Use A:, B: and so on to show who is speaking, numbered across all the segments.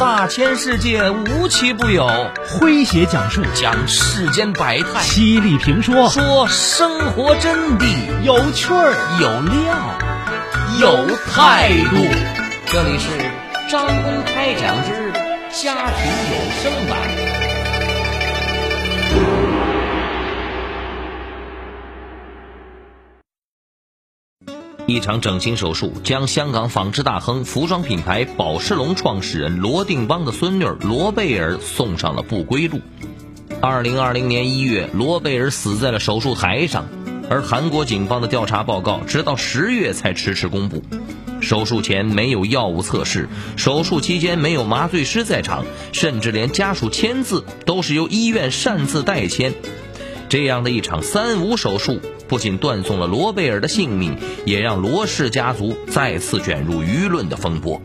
A: 大千世界无奇不有，
B: 诙谐讲述。
A: 讲世间百态，
B: 犀利评说。
A: 说生活真谛，
B: 有趣儿。
A: 有料。有态度。这里是张公开讲之家庭有声版。一场整形手术将香港纺织大亨、服装品牌宝诗龙创始人罗定邦的孙女罗贝尔送上了不归路。二零二零年一月，罗贝尔死在了手术台上，而韩国警方的调查报告直到十月才迟迟公布。手术前没有药物测试，手术期间没有麻醉师在场，甚至连家属签字都是由医院擅自代签。这样的一场三无手术，不仅断送了罗贝尔的性命，也让罗氏家族再次卷入舆论的风波。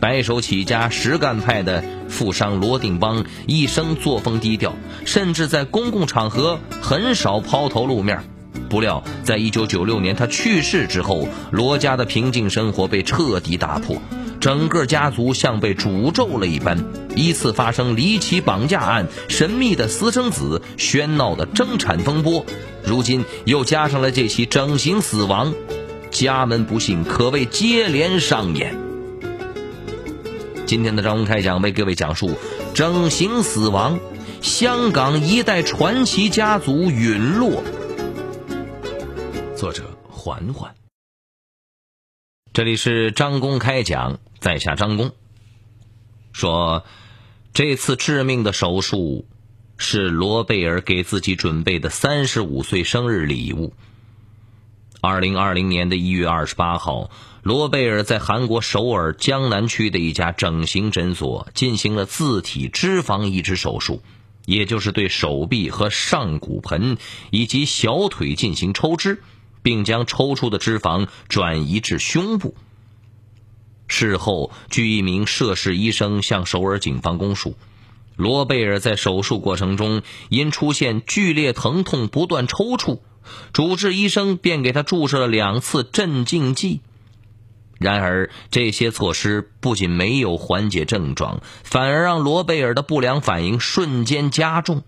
A: 白手起家、实干派的富商罗定邦一生作风低调，甚至在公共场合很少抛头露面。不料，在一九九六年他去世之后，罗家的平静生活被彻底打破。整个家族像被诅咒了一般，依次发生离奇绑架案、神秘的私生子、喧闹的争产风波，如今又加上了这起整形死亡，家门不幸可谓接连上演。今天的张公开讲为各位讲述整形死亡，香港一代传奇家族陨落。作者环环，这里是张公开讲。在下张工说：“这次致命的手术是罗贝尔给自己准备的三十五岁生日礼物。”二零二零年的一月二十八号，罗贝尔在韩国首尔江南区的一家整形诊所进行了自体脂肪移植手术，也就是对手臂和上骨盆以及小腿进行抽脂，并将抽出的脂肪转移至胸部。事后，据一名涉事医生向首尔警方供述，罗贝尔在手术过程中因出现剧烈疼痛不断抽搐，主治医生便给他注射了两次镇静剂。然而，这些措施不仅没有缓解症状，反而让罗贝尔的不良反应瞬间加重。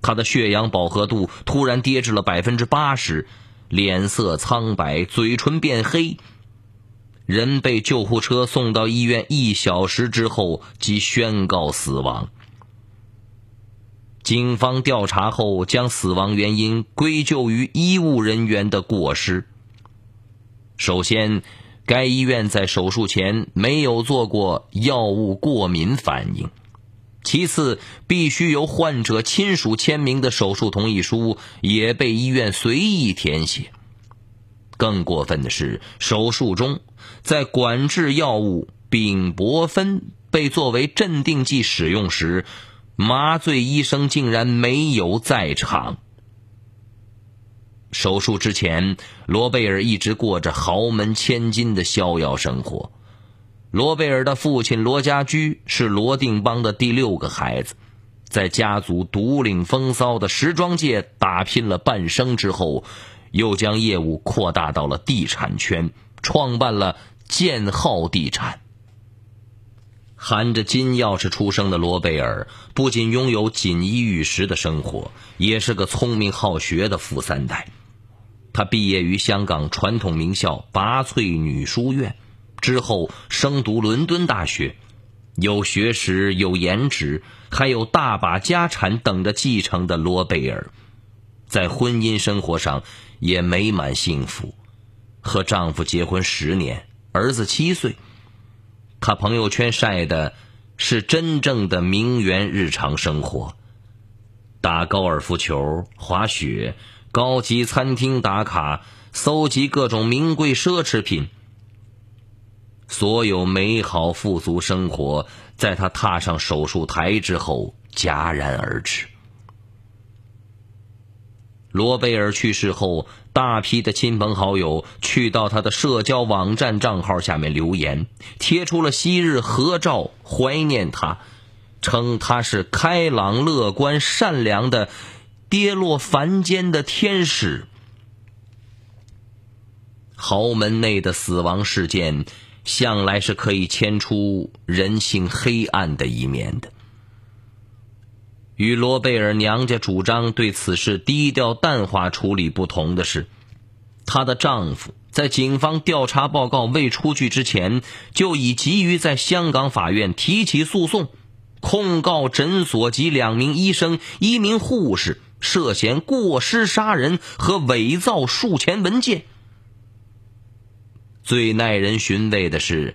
A: 他的血氧饱和度突然跌至了百分之八十，脸色苍白，嘴唇变黑。人被救护车送到医院一小时之后即宣告死亡。警方调查后将死亡原因归咎于医务人员的过失。首先，该医院在手术前没有做过药物过敏反应；其次，必须由患者亲属签名的手术同意书也被医院随意填写。更过分的是，手术中在管制药物丙泊酚被作为镇定剂使用时，麻醉医生竟然没有在场。手术之前，罗贝尔一直过着豪门千金的逍遥生活。罗贝尔的父亲罗家驹是罗定邦的第六个孩子，在家族独领风骚的时装界打拼了半生之后。又将业务扩大到了地产圈，创办了建浩地产。含着金钥匙出生的罗贝尔，不仅拥有锦衣玉食的生活，也是个聪明好学的富三代。他毕业于香港传统名校拔萃女书院，之后升读伦敦大学，有学识、有颜值，还有大把家产等着继承的罗贝尔，在婚姻生活上。也美满幸福，和丈夫结婚十年，儿子七岁。她朋友圈晒的是真正的名媛日常生活：打高尔夫球、滑雪、高级餐厅打卡、搜集各种名贵奢侈品。所有美好富足生活，在他踏上手术台之后戛然而止。罗贝尔去世后，大批的亲朋好友去到他的社交网站账号下面留言，贴出了昔日合照，怀念他，称他是开朗、乐观、善良的，跌落凡间的天使。豪门内的死亡事件向来是可以牵出人性黑暗的一面的。与罗贝尔娘家主张对此事低调淡化处理不同的是，她的丈夫在警方调查报告未出具之前，就已急于在香港法院提起诉讼，控告诊所及两名医生、一名护士涉嫌过失杀人和伪造术前文件。最耐人寻味的是，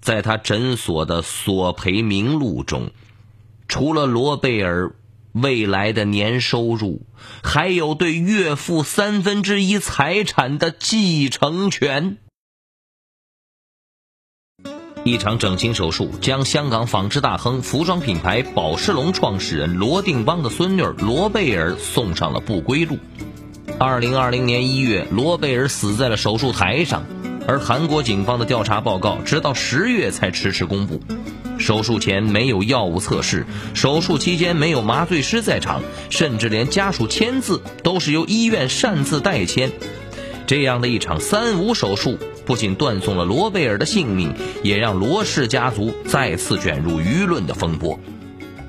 A: 在他诊所的索赔名录中。除了罗贝尔未来的年收入，还有对岳父三分之一财产的继承权。一场整形手术将香港纺织大亨、服装品牌宝诗龙创始人罗定邦的孙女罗贝尔送上了不归路。二零二零年一月，罗贝尔死在了手术台上，而韩国警方的调查报告直到十月才迟迟公布。手术前没有药物测试，手术期间没有麻醉师在场，甚至连家属签字都是由医院擅自代签。这样的一场三无手术，不仅断送了罗贝尔的性命，也让罗氏家族再次卷入舆论的风波。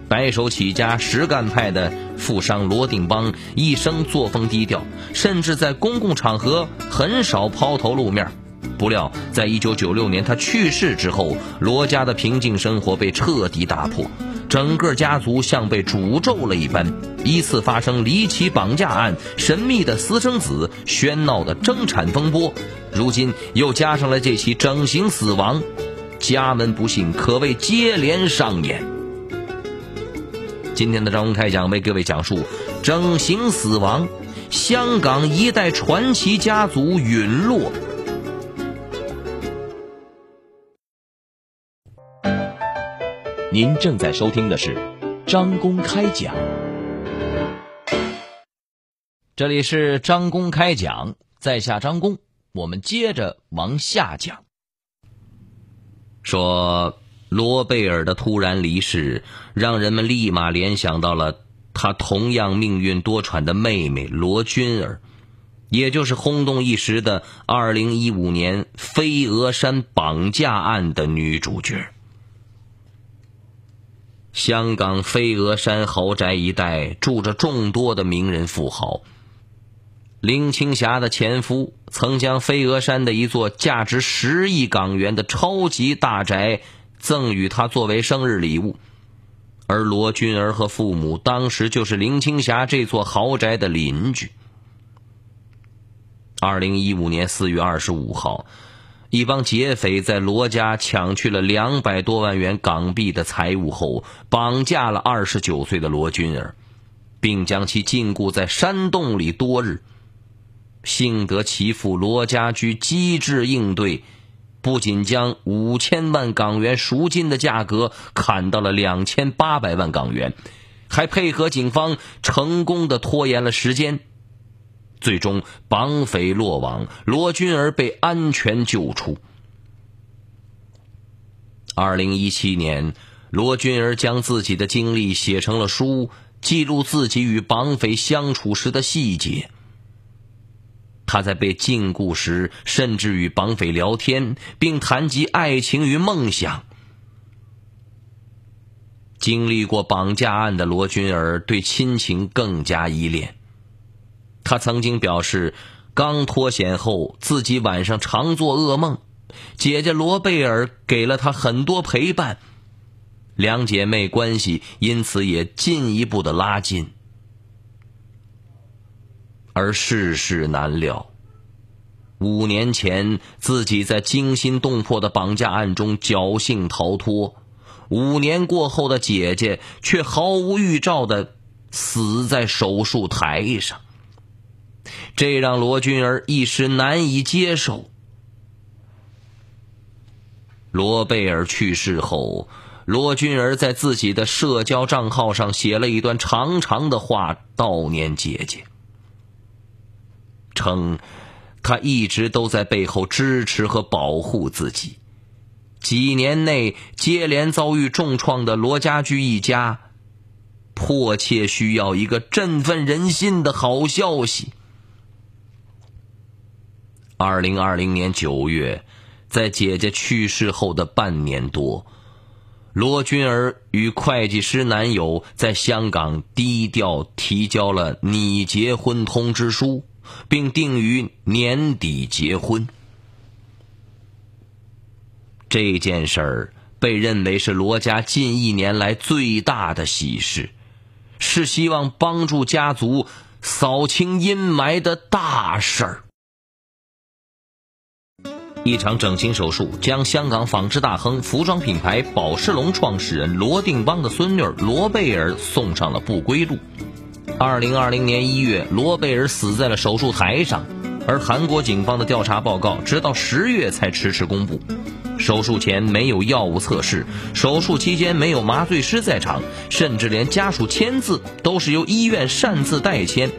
A: 白手起家、实干派的富商罗定邦一生作风低调，甚至在公共场合很少抛头露面。不料，在一九九六年他去世之后，罗家的平静生活被彻底打破，整个家族像被诅咒了一般，依次发生离奇绑架案、神秘的私生子、喧闹的争产风波，如今又加上了这起整形死亡，家门不幸可谓接连上演。今天的张公开讲为各位讲述整形死亡，香港一代传奇家族陨落。
B: 您正在收听的是张公开讲，
A: 这里是张公开讲，在下张公，我们接着往下讲。说罗贝尔的突然离世，让人们立马联想到了他同样命运多舛的妹妹罗君儿，也就是轰动一时的二零一五年飞鹅山绑架案的女主角。香港飞鹅山豪宅一带住着众多的名人富豪。林青霞的前夫曾将飞鹅山的一座价值十亿港元的超级大宅赠与她作为生日礼物，而罗君儿和父母当时就是林青霞这座豪宅的邻居。二零一五年四月二十五号。一帮劫匪在罗家抢去了两百多万元港币的财物后，绑架了二十九岁的罗君儿，并将其禁锢在山洞里多日。幸得其父罗家驹机智应对，不仅将五千万港元赎金的价格砍到了两千八百万港元，还配合警方成功的拖延了时间。最终，绑匪落网，罗君儿被安全救出。二零一七年，罗君儿将自己的经历写成了书，记录自己与绑匪相处时的细节。他在被禁锢时，甚至与绑匪聊天，并谈及爱情与梦想。经历过绑架案的罗君儿，对亲情更加依恋。他曾经表示，刚脱险后，自己晚上常做噩梦，姐姐罗贝尔给了他很多陪伴，两姐妹关系因此也进一步的拉近。而世事难料，五年前自己在惊心动魄的绑架案中侥幸逃脱，五年过后的姐姐却毫无预兆的死在手术台上。这让罗君儿一时难以接受。罗贝尔去世后，罗君儿在自己的社交账号上写了一段长长的话悼念姐姐，称他一直都在背后支持和保护自己。几年内接连遭遇重创的罗家驹一家，迫切需要一个振奋人心的好消息。二零二零年九月，在姐姐去世后的半年多，罗君儿与会计师男友在香港低调提交了拟结婚通知书，并定于年底结婚。这件事儿被认为是罗家近一年来最大的喜事，是希望帮助家族扫清阴霾的大事儿。一场整形手术将香港纺织大亨、服装品牌宝诗龙创始人罗定邦的孙女罗贝尔送上了不归路。二零二零年一月，罗贝尔死在了手术台上，而韩国警方的调查报告直到十月才迟迟公布。手术前没有药物测试，手术期间没有麻醉师在场，甚至连家属签字都是由医院擅自代签。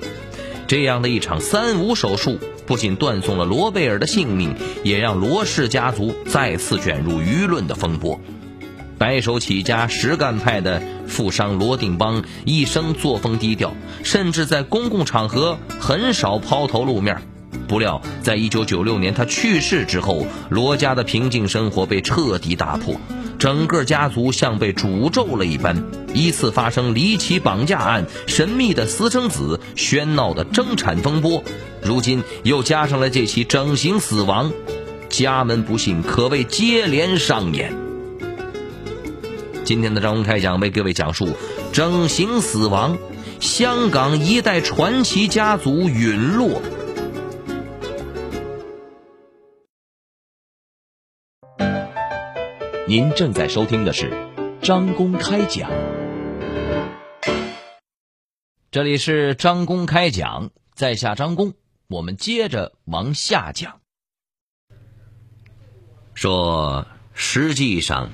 A: 这样的一场三无手术。不仅断送了罗贝尔的性命，也让罗氏家族再次卷入舆论的风波。白手起家、实干派的富商罗定邦一生作风低调，甚至在公共场合很少抛头露面。不料，在一九九六年他去世之后，罗家的平静生活被彻底打破。整个家族像被诅咒了一般，依次发生离奇绑架案、神秘的私生子、喧闹的争产风波，如今又加上了这起整形死亡，家门不幸可谓接连上演。今天的张文开讲为各位讲述整形死亡，香港一代传奇家族陨落。
B: 您正在收听的是张公开讲，
A: 这里是张公开讲，在下张公，我们接着往下讲。说，实际上，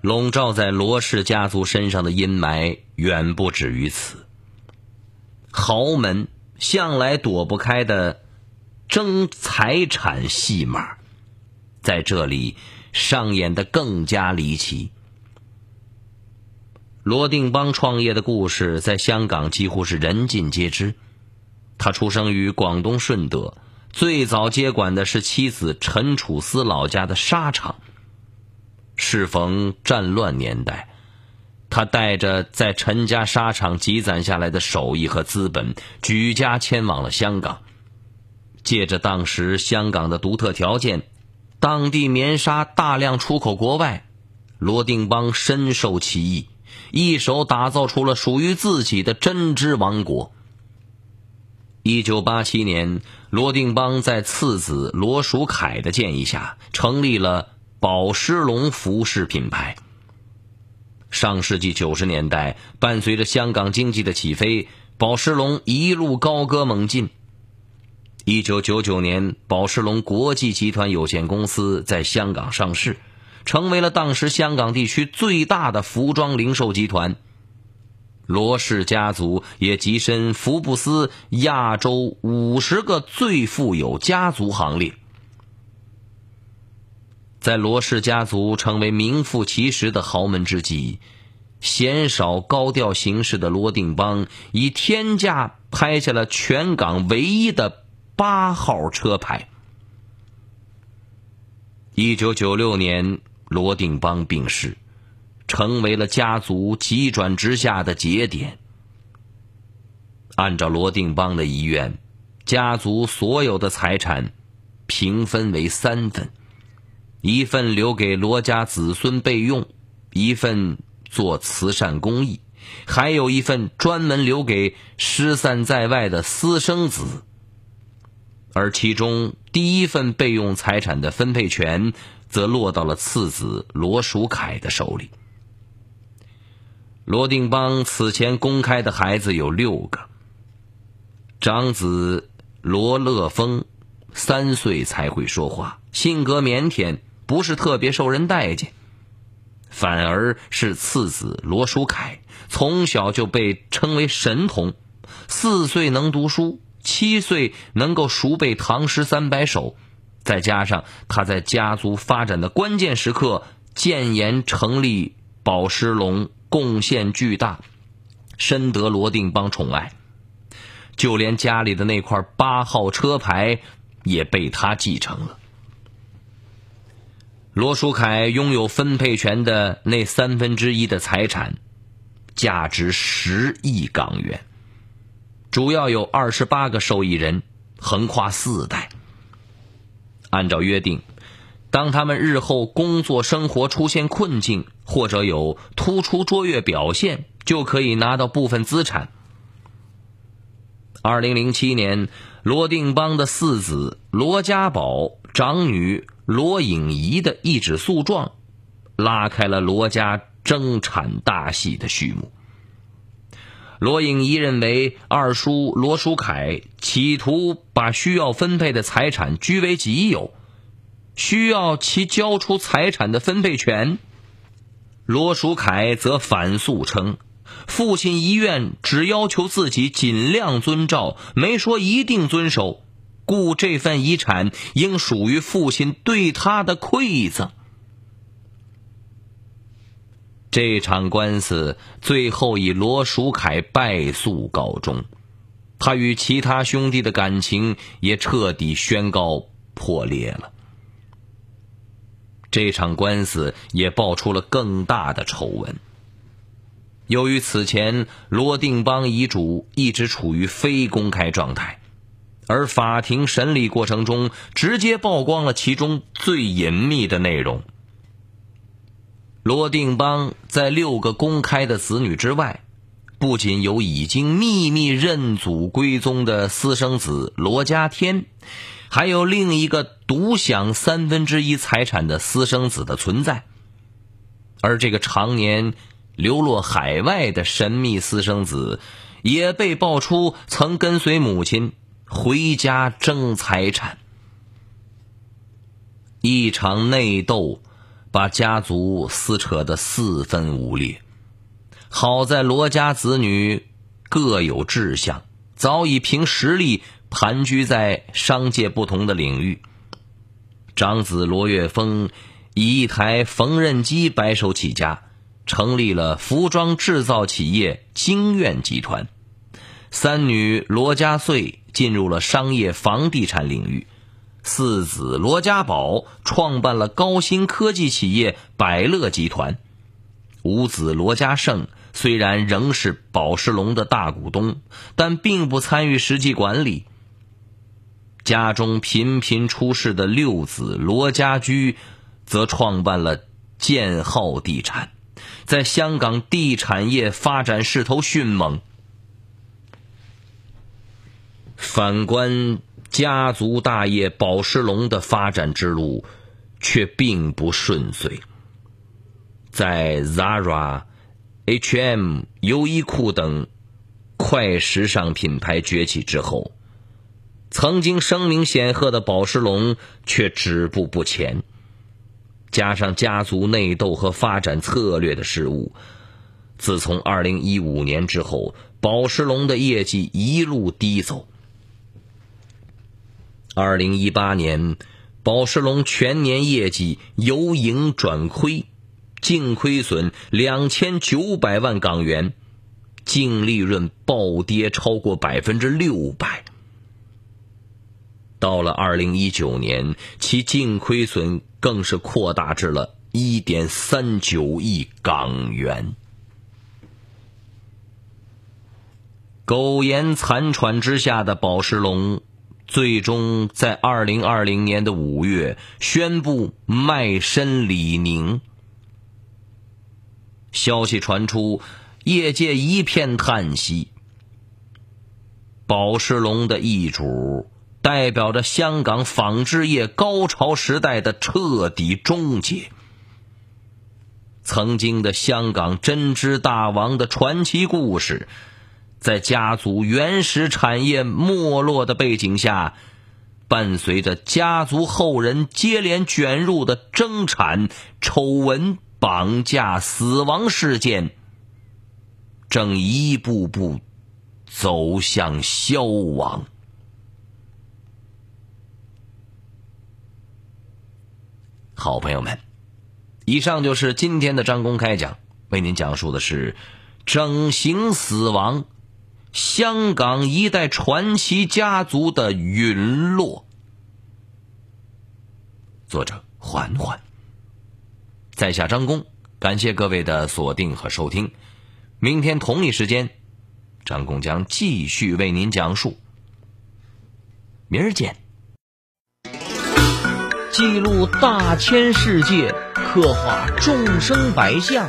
A: 笼罩在罗氏家族身上的阴霾远不止于此。豪门向来躲不开的争财产戏码，在这里。上演的更加离奇。罗定邦创业的故事在香港几乎是人尽皆知。他出生于广东顺德，最早接管的是妻子陈楚思老家的纱厂。适逢战乱年代，他带着在陈家纱厂积攒下来的手艺和资本，举家迁往了香港。借着当时香港的独特条件。当地棉纱大量出口国外，罗定邦深受其益，一手打造出了属于自己的针织王国。一九八七年，罗定邦在次子罗淑凯的建议下，成立了宝诗龙服饰品牌。上世纪九十年代，伴随着香港经济的起飞，宝诗龙一路高歌猛进。一九九九年，宝诗龙国际集团有限公司在香港上市，成为了当时香港地区最大的服装零售集团。罗氏家族也跻身福布斯亚洲五十个最富有家族行列。在罗氏家族成为名副其实的豪门之际，鲜少高调行事的罗定邦以天价拍下了全港唯一的。八号车牌。一九九六年，罗定邦病逝，成为了家族急转直下的节点。按照罗定邦的遗愿，家族所有的财产平分为三份：一份留给罗家子孙备用，一份做慈善公益，还有一份专门留给失散在外的私生子。而其中第一份备用财产的分配权，则落到了次子罗淑凯的手里。罗定邦此前公开的孩子有六个。长子罗乐峰三岁才会说话，性格腼腆，不是特别受人待见。反而是次子罗淑凯，从小就被称为神童，四岁能读书。七岁能够熟背唐诗三百首，再加上他在家族发展的关键时刻建言成立宝诗龙，贡献巨大，深得罗定邦宠爱。就连家里的那块八号车牌也被他继承了。罗书凯拥有分配权的那三分之一的财产，价值十亿港元，主要有二十八个受益人，横跨四代。按照约定，当他们日后工作生活出现困境，或者有突出卓越表现，就可以拿到部分资产。二零零七年，罗定邦的四子罗家宝、长女罗颖仪的一纸诉状，拉开了罗家争产大戏的序幕。罗颖仪认为二叔罗书凯企图把需要分配的财产据为己有，需要其交出财产的分配权。罗书凯则反诉称。父亲遗愿只要求自己尽量遵照，没说一定遵守，故这份遗产应属于父亲对他的馈赠。这场官司最后以罗淑凯败诉告终，他与其他兄弟的感情也彻底宣告破裂了。这场官司也爆出了更大的丑闻。由于此前罗定邦遗嘱一直处于非公开状态，而法庭审理过程中直接曝光了其中最隐秘的内容。罗定邦在六个公开的子女之外，不仅有已经秘密认祖归宗的私生子罗家天，还有另一个独享三分之一财产的私生子的存在，而这个常年。流落海外的神秘私生子，也被爆出曾跟随母亲回家争财产。一场内斗把家族撕扯得四分五裂。好在罗家子女各有志向，早已凭实力盘踞在商界不同的领域。长子罗岳峰以一台缝纫机白手起家。成立了服装制造企业京苑集团，三女罗家穗进入了商业房地产领域，四子罗家宝创办了高新科技企业百乐集团，五子罗家胜虽然仍是宝石龙的大股东，但并不参与实际管理。家中频频出事的六子罗家驹，则创办了建浩地产。在香港地产业发展势头迅猛，反观家族大业宝石龙的发展之路却并不顺遂。在 Zara、H&M、优衣库等快时尚品牌崛起之后，曾经声名显赫的宝石龙却止步不前。加上家族内斗和发展策略的失误，自从二零一五年之后，宝石龙的业绩一路低走。二零一八年，宝石龙全年业绩由盈转亏，净亏损两千九百万港元，净利润暴跌超过百分之六百。到了二零一九年，其净亏损更是扩大至了一点三九亿港元。苟延残喘之下的宝石龙，最终在二零二零年的五月宣布卖身李宁。消息传出，业界一片叹息。宝石龙的易主。代表着香港纺织业高潮时代的彻底终结。曾经的香港针织大王的传奇故事，在家族原始产业没落的背景下，伴随着家族后人接连卷入的争产、丑闻、绑架、死亡事件，正一步步走向消亡。好朋友们，以上就是今天的张公开讲，为您讲述的是整形死亡，香港一代传奇家族的陨落。作者：缓缓，在下张工，感谢各位的锁定和收听。明天同一时间，张工将继续为您讲述。明儿见。
B: 记录大千世界，刻画众生百相，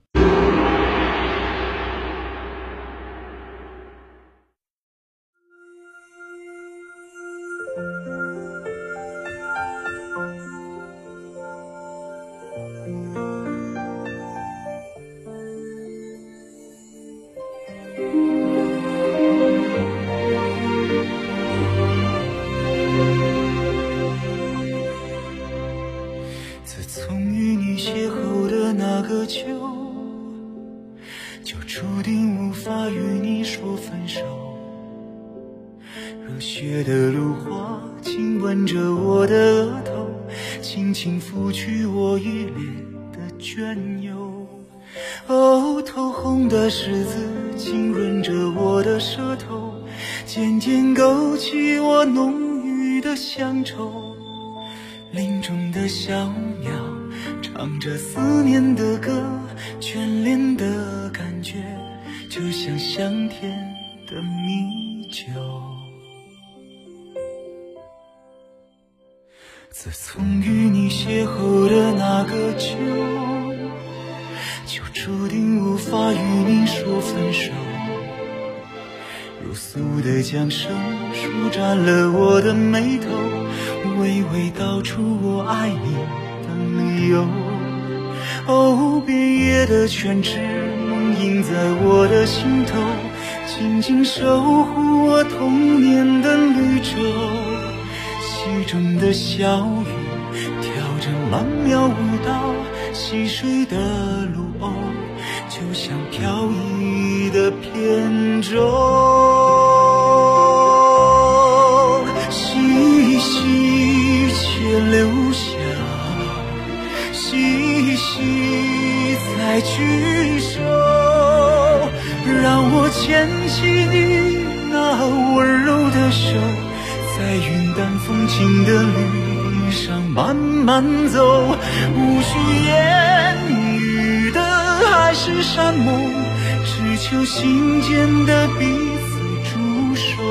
C: 乡愁。林中的小鸟唱着思念的歌，眷恋的感觉就像香甜的米酒。自从与你邂逅的那个秋，就注定无法与你说分手。如素的江声舒展了我的眉头，娓娓道出我爱你的理由。哦，遍野的泉池梦萦在我的心头，静静守护我童年的绿洲。溪中的小鱼跳着曼妙舞蹈，溪水的芦鸥就像飘逸的扁舟。再聚首，让我牵起你那温柔的手。在云淡风轻的绿上慢慢走，无需言语的海誓山盟，只求心间的彼此驻守。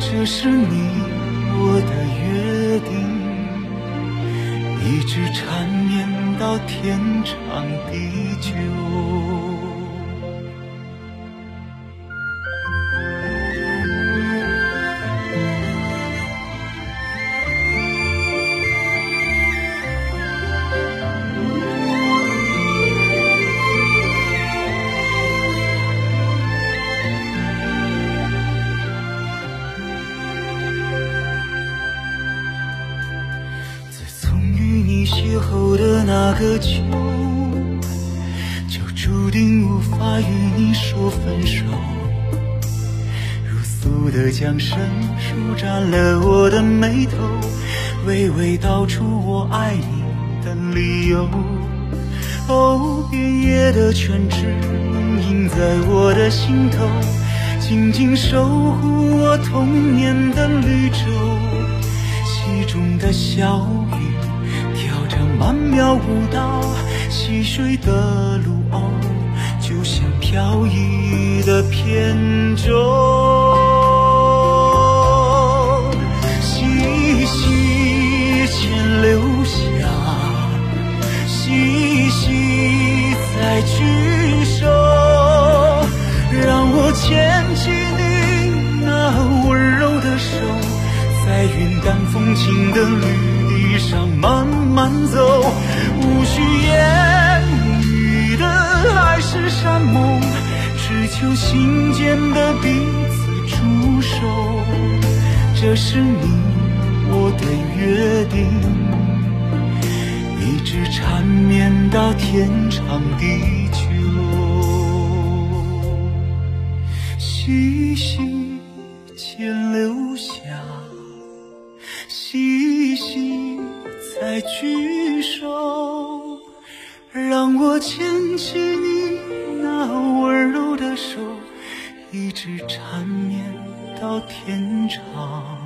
C: 这是你我的约定，一直缠绵到天长地久。我爱你的理由。哦，遍野的泉池映在我的心头，静静守护我童年的绿洲。溪中的小鱼。曼妙舞蹈，溪水的芦鸥就像飘逸的扁舟。细牵留下，细细再聚首，让我牵起你那温柔的手，在云淡风轻的绿地上慢。慢走，无需言语的海誓山盟，只求心间的彼此驻守。这是你我的约定，一直缠绵到天长地久。细细牵留下，细细。再聚首，让我牵起你那温柔的手，一直缠绵到天长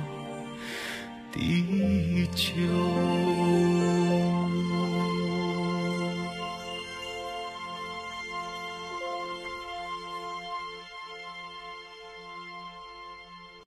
C: 地久。